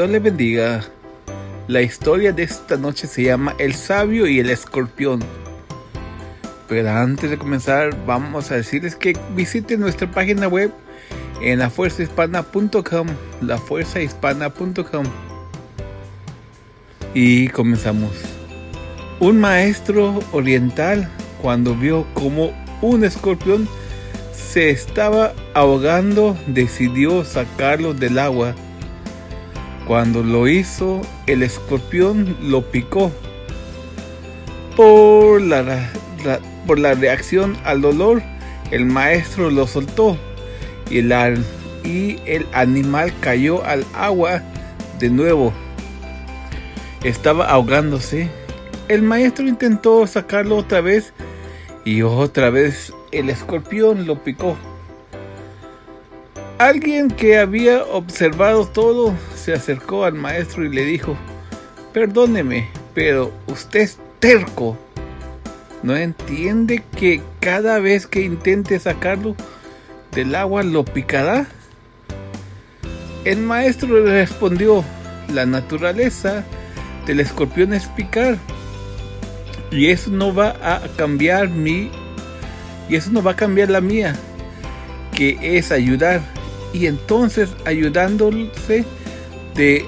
Dios le bendiga. La historia de esta noche se llama El sabio y el escorpión. Pero antes de comenzar, vamos a decirles que visiten nuestra página web en lafuerzahispana.com, lafuerzahispana.com. Y comenzamos. Un maestro oriental, cuando vio como un escorpión se estaba ahogando, decidió sacarlo del agua. Cuando lo hizo, el escorpión lo picó. Por la, por la reacción al dolor, el maestro lo soltó y el, y el animal cayó al agua de nuevo. Estaba ahogándose. El maestro intentó sacarlo otra vez y otra vez el escorpión lo picó. Alguien que había observado todo se acercó al maestro y le dijo, perdóneme, pero usted es terco. ¿No entiende que cada vez que intente sacarlo del agua lo picará? El maestro le respondió, la naturaleza del escorpión es picar. Y eso no va a cambiar mi y eso no va a cambiar la mía, que es ayudar. Y entonces ayudándose de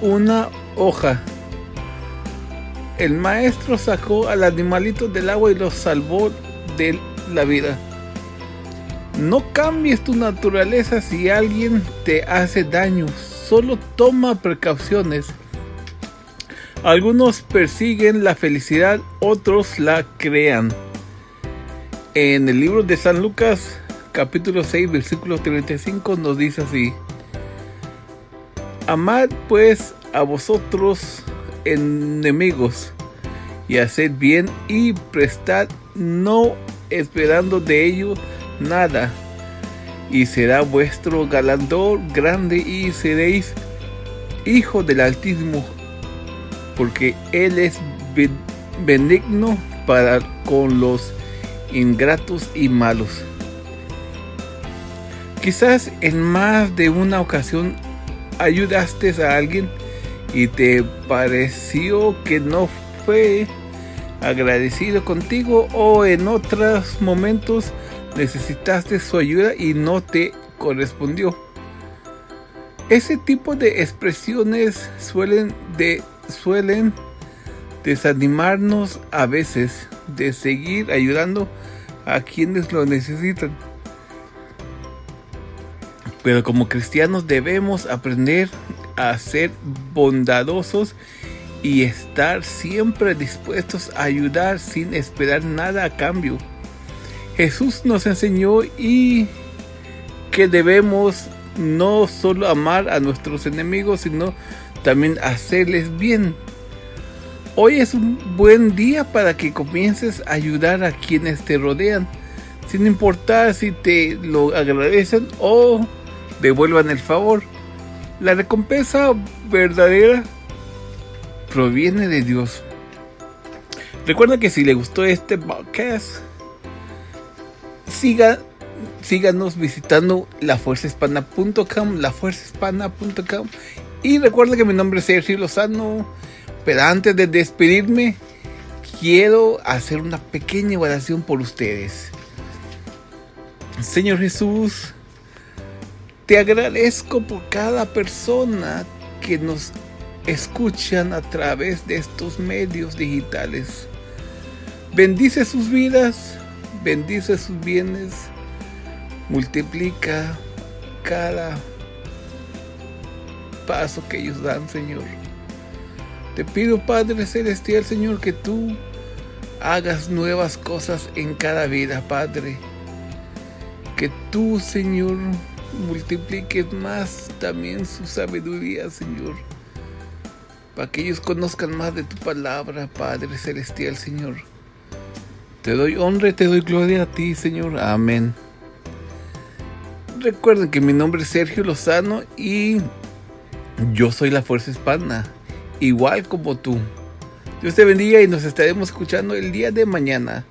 una hoja. El maestro sacó al animalito del agua y lo salvó de la vida. No cambies tu naturaleza si alguien te hace daño. Solo toma precauciones. Algunos persiguen la felicidad, otros la crean. En el libro de San Lucas, capítulo 6, versículo 35, nos dice así. Amad pues a vosotros enemigos y haced bien y prestad no esperando de ello nada y será vuestro galardón grande y seréis hijo del Altísimo porque Él es benigno para con los ingratos y malos. Quizás en más de una ocasión ayudaste a alguien y te pareció que no fue agradecido contigo o en otros momentos necesitaste su ayuda y no te correspondió. Ese tipo de expresiones suelen, de, suelen desanimarnos a veces de seguir ayudando a quienes lo necesitan. Pero como cristianos debemos aprender a ser bondadosos y estar siempre dispuestos a ayudar sin esperar nada a cambio. Jesús nos enseñó y que debemos no solo amar a nuestros enemigos, sino también hacerles bien. Hoy es un buen día para que comiences a ayudar a quienes te rodean, sin importar si te lo agradecen o devuelvan el favor. La recompensa verdadera proviene de Dios. Recuerda que si le gustó este podcast, siga, síganos visitando lafuerzahispana.com, lafuerzahispana.com y recuerda que mi nombre es Sergio Lozano pero antes de despedirme, quiero hacer una pequeña oración por ustedes. Señor Jesús, te agradezco por cada persona que nos escuchan a través de estos medios digitales. Bendice sus vidas, bendice sus bienes, multiplica cada paso que ellos dan, Señor. Te pido, Padre Celestial, Señor, que tú hagas nuevas cosas en cada vida, Padre. Que tú, Señor, multipliques más también su sabiduría, Señor. Para que ellos conozcan más de tu palabra, Padre Celestial, Señor. Te doy honra y te doy gloria a ti, Señor. Amén. Recuerden que mi nombre es Sergio Lozano y yo soy la Fuerza Hispana igual como tú. Dios te bendiga y nos estaremos escuchando el día de mañana.